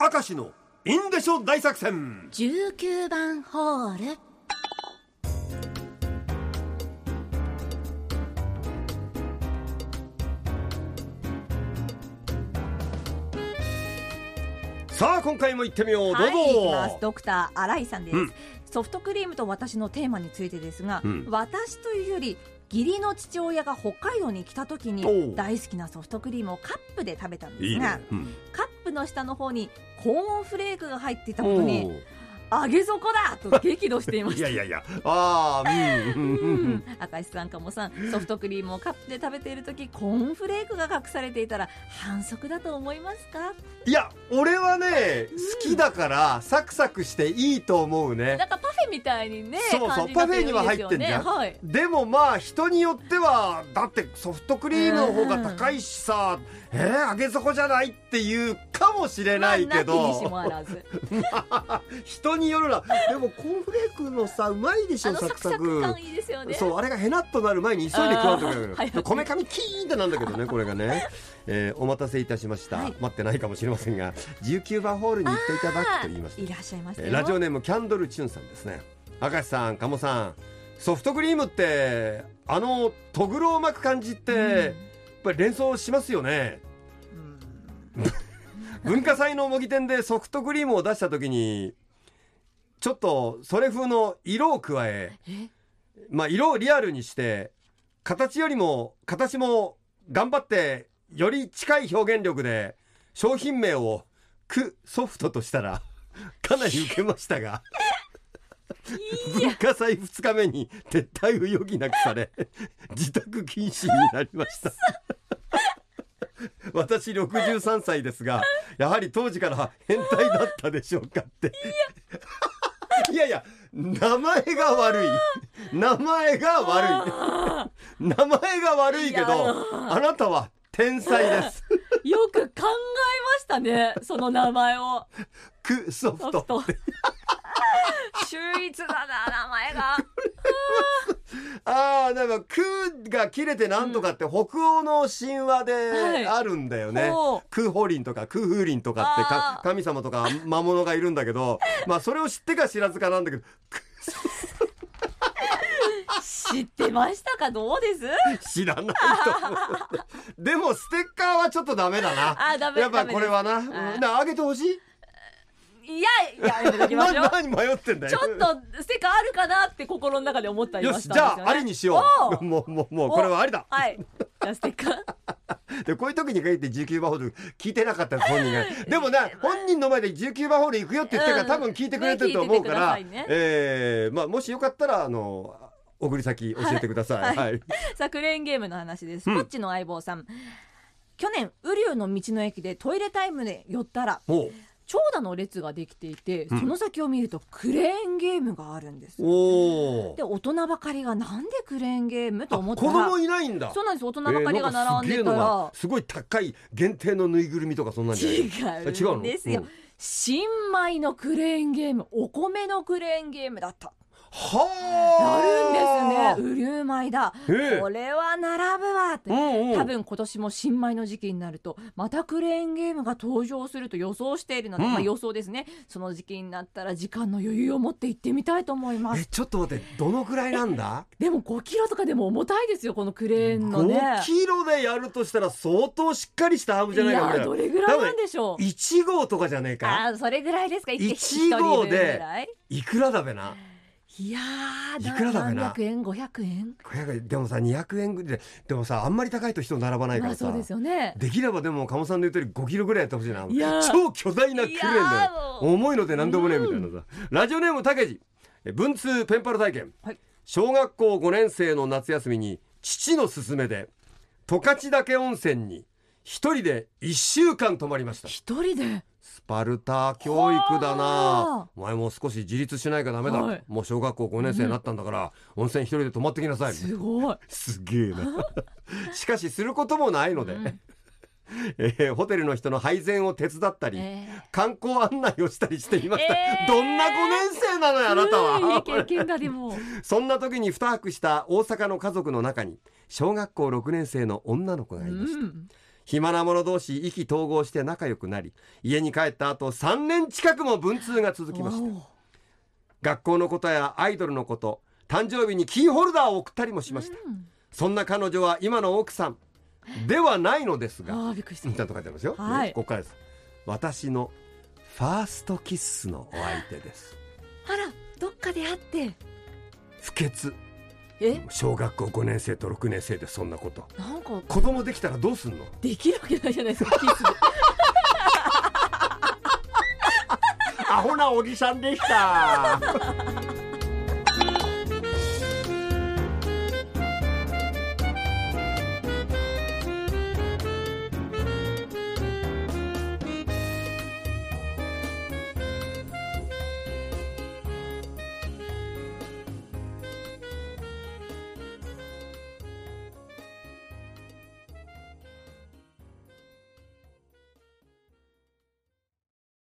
明石のインデショ大作戦。19番ホール。さあ今回も行ってみよう。どうぞ、はい、行きます。ドクター新井さんです、うん。ソフトクリームと私のテーマについてですが、うん。私というより義理の父親が北海道に来た時おにう。大好きなソフトクリームをカップで食べたんですいいがね、うん。カップの下の方にコーンフレークが入っていたことにおー。揚げ底だと激怒していました。いやいやいや。ああうんうんううん。うんん、明石さんかもさんソフトクリームをカップで食べている時コーンフレークが隠されていたら反則だと思いますか？いや俺はね好きだからサクサクしていいと思うね。なんかパフェみたいにねそうそう感じになてるパフェには入ってんじゃん。はい。でもまあ人によってはだってソフトクリームの方が高いしさ、えー、揚げ底じゃないっていうかもしれないけど、人によるな。でもコーンフレークのさうまいでしょサクサク。クサク感いいですよね。そうあれがヘナッとなる前に急いで食わんとあーはい。くこめかみキーンってなんだけどね これがね、えーお待たせいたしました、はい。待ってないかもしれませんが19番ホールに行っていただくと言いました。いらっしゃいましえーラジオネームキャンドルチュンさんですね。明石さん鴨さん。ソフトクリームってあのとぐろを巻く感じって、やっぱり連想しますよね 文化祭の模擬店でソフトクリームを出した時にちょっとそれ風の色を加ええ？まあ色をリアルにして形よりも形も頑張ってより近い表現力で商品名をクソフトとしたら かなり受けましたが文化祭2日目に撤退を余儀なくされ自宅禁止になりました 私63歳ですがやはり当時から変態だったでしょうかって。いや。いや名前が悪い。名前が悪い。名前が悪いけどあなたは天才です。よく考えましたねその名前を。クソフトソフト。秀逸だな名前が ああだから「ク」が切れてなんとかって北欧の神話はい。であるんだよね。ほう。クーホリンとかクーフーリンとかってか神様とか魔物がいるんだけど まあそれを知ってか知らずかなんだけどク知ってましたか？どうです？知らないとでもステッカーはちょっとダメだな。あダメやっぱこれはな。ダメですうん。なあげてほしい？いやいややめときましょうな何迷ってんだよ。ちょっとステッカーあるかなって心の中で思ったりよましたしじゃあありにしよおう。もうもうもうこれはありだ。はい。じゃあステッカー。でこういう時に限って19番ホール聞いてなかった本人が。でもな本人の前で19番ホール行くよって言ってるから多分聞いてくれてると思うから、ねね。えーまあ、もしよかったらあの送り先教えてください、はい。はい。さあクレーンゲームの話です。うん。ポッチの相棒さん、去年雨竜の道の駅でトイレタイムで寄ったら長蛇の列ができていて、うん。その先を見るとクレーンゲームがあるんですおで大人ばかりがなんでクレーンゲーム？とあ思ったら子供いないんだ。そうなんです。大人ばかりが並んでたすげえのら。が、すごい高い限定のぬいぐるみとかそんなんじゃない？違うんですよ、うん新米のクレーンゲームお米のクレーンゲームだったはあ。あるんですね。雨竜米だ、ええ。これは並ぶわって、うんうん。多分今年も新米の時期になるとまたクレーンゲームが登場すると予想しているので、うん。まあ予想ですね。その時期になったら時間の余裕を持って行ってみたいと思いまえすちょっと待ってどのくらいなんだ？でも5キロとかでも重たいですよこのクレーンのね。5キロでやるとしたら相当しっかりしたハーブじゃないかいやどれぐらいなんでしょう。1号とかじゃねえか？あーそれぐらいですか？一一人号でいくらだべな？いやーいくらだべな？300円500円。500円。でもさ200円ぐらいででもさあんまり高いと人並ばないからさ、まあそうですよね。できればでも鴨さんの言う通り5キロぐらいやってほしいな。い超巨大なクレーンだよ。重いので何でもねえみたいなさ、ラジオネームたけじえ文通ペンパル体験、はい。小学校5年生の夏休みに父の勧めで十勝岳温泉に一人で1週間泊まりました。一人で？スパルタ教育だはなあ。お前もう少し自立しないかダメだ、はい。もう小学校5年生になったんだから、温泉一人で泊まってきなさい。すごい。すげえな。しかしすることもないので、うん。えーホテルの人の配膳を手伝ったり、え観光案内をしたりしていました、えー。どんな5年生なのよあなたは。経験だでも。そんな時に2泊した大阪の家族の中に小学校6年生の女の子がういました、ん暇な者同士意気投合して仲良くなり家に帰った後3年近くも文通が続きました学校のことやアイドルのこと誕生日にキーホルダーを送ったりもしました。うん。そんな彼女は今の奥さんではないのですがあーびっくりした。ちゃんと書いてますよ、はい。ねここからです。私のファーストキッスのお相手です。あらどっかで会って。不潔。え小学校5年生と6年生でそんなこと。なんか。子供できたらどうすんの？できるわけないじゃないですかキスで。アホなおじさんでした